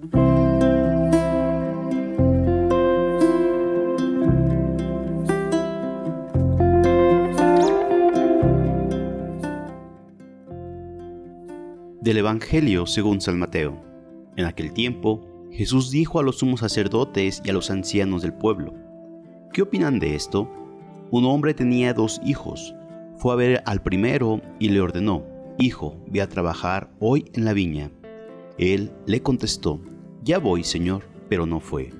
Del Evangelio según San Mateo. En aquel tiempo, Jesús dijo a los sumos sacerdotes y a los ancianos del pueblo, ¿qué opinan de esto? Un hombre tenía dos hijos. Fue a ver al primero y le ordenó, Hijo, ve a trabajar hoy en la viña. Él le contestó, Ya voy, Señor, pero no fue.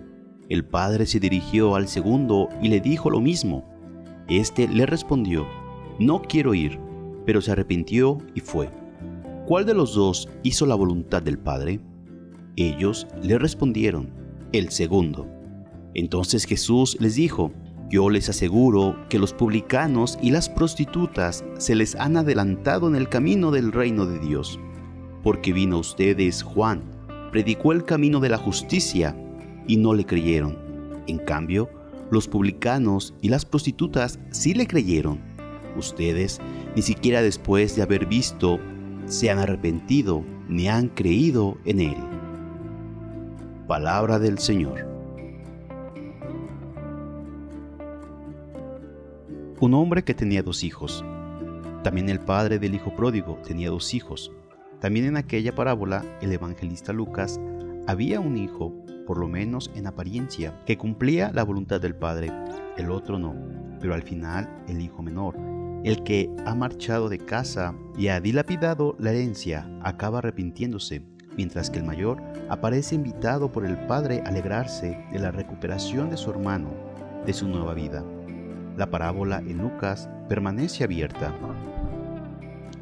El padre se dirigió al segundo y le dijo lo mismo. Este le respondió, No quiero ir, pero se arrepintió y fue. ¿Cuál de los dos hizo la voluntad del Padre? Ellos le respondieron, el segundo. Entonces Jesús les dijo, yo les aseguro que los publicanos y las prostitutas se les han adelantado en el camino del reino de Dios, porque vino a ustedes Juan, predicó el camino de la justicia y no le creyeron. En cambio, los publicanos y las prostitutas sí le creyeron. Ustedes, ni siquiera después de haber visto se han arrepentido ni han creído en Él. Palabra del Señor. Un hombre que tenía dos hijos. También el padre del hijo pródigo tenía dos hijos. También en aquella parábola el evangelista Lucas había un hijo, por lo menos en apariencia, que cumplía la voluntad del padre, el otro no, pero al final el hijo menor, el que ha marchado de casa y ha dilapidado la herencia acaba arrepintiéndose, mientras que el mayor aparece invitado por el padre a alegrarse de la recuperación de su hermano, de su nueva vida. La parábola en Lucas permanece abierta.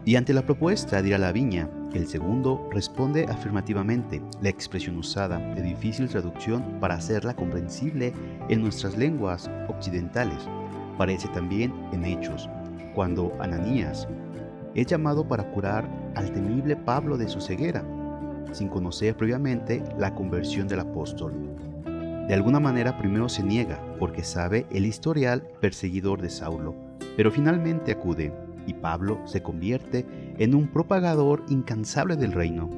Y ante la propuesta de ir a la viña, el segundo responde afirmativamente, la expresión usada de difícil traducción para hacerla comprensible en nuestras lenguas occidentales. Parece también en Hechos, cuando Ananías es llamado para curar al temible Pablo de su ceguera, sin conocer previamente la conversión del apóstol. De alguna manera primero se niega porque sabe el historial perseguidor de Saulo, pero finalmente acude y Pablo se convierte en un propagador incansable del reino.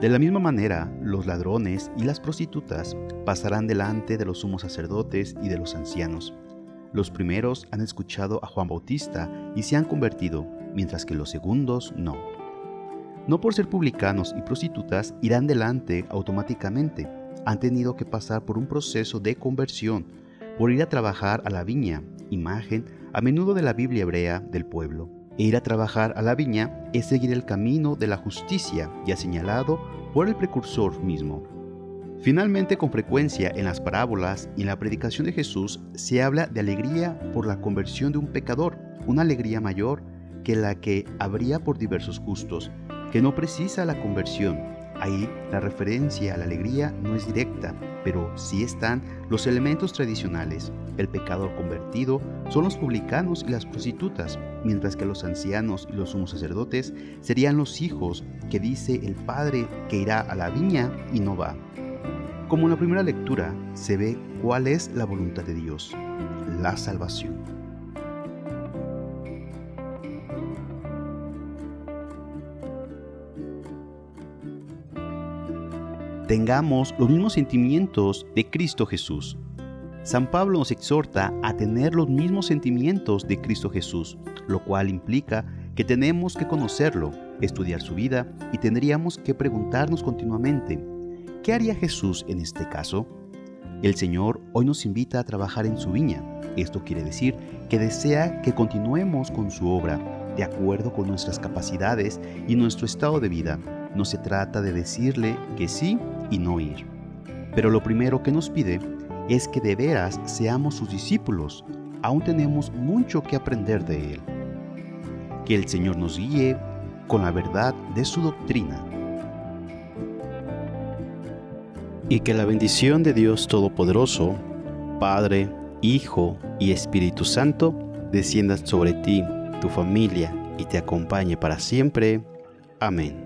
De la misma manera, los ladrones y las prostitutas pasarán delante de los sumos sacerdotes y de los ancianos, los primeros han escuchado a Juan Bautista y se han convertido, mientras que los segundos no. No por ser publicanos y prostitutas irán delante automáticamente, han tenido que pasar por un proceso de conversión, por ir a trabajar a la viña, imagen a menudo de la Biblia hebrea del pueblo. E ir a trabajar a la viña es seguir el camino de la justicia ya señalado por el precursor mismo. Finalmente, con frecuencia en las parábolas y en la predicación de Jesús se habla de alegría por la conversión de un pecador, una alegría mayor que la que habría por diversos justos, que no precisa la conversión. Ahí la referencia a la alegría no es directa, pero sí están los elementos tradicionales. El pecador convertido son los publicanos y las prostitutas, mientras que los ancianos y los sumos sacerdotes serían los hijos que dice el padre que irá a la viña y no va. Como en la primera lectura se ve cuál es la voluntad de Dios, la salvación. Tengamos los mismos sentimientos de Cristo Jesús. San Pablo nos exhorta a tener los mismos sentimientos de Cristo Jesús, lo cual implica que tenemos que conocerlo, estudiar su vida y tendríamos que preguntarnos continuamente ¿Qué haría Jesús en este caso? El Señor hoy nos invita a trabajar en su viña. Esto quiere decir que desea que continuemos con su obra, de acuerdo con nuestras capacidades y nuestro estado de vida. No se trata de decirle que sí y no ir. Pero lo primero que nos pide es que de veras seamos sus discípulos. Aún tenemos mucho que aprender de Él. Que el Señor nos guíe con la verdad de su doctrina y que la bendición de Dios Todopoderoso, Padre, Hijo y Espíritu Santo, descienda sobre ti, tu familia y te acompañe para siempre. Amén.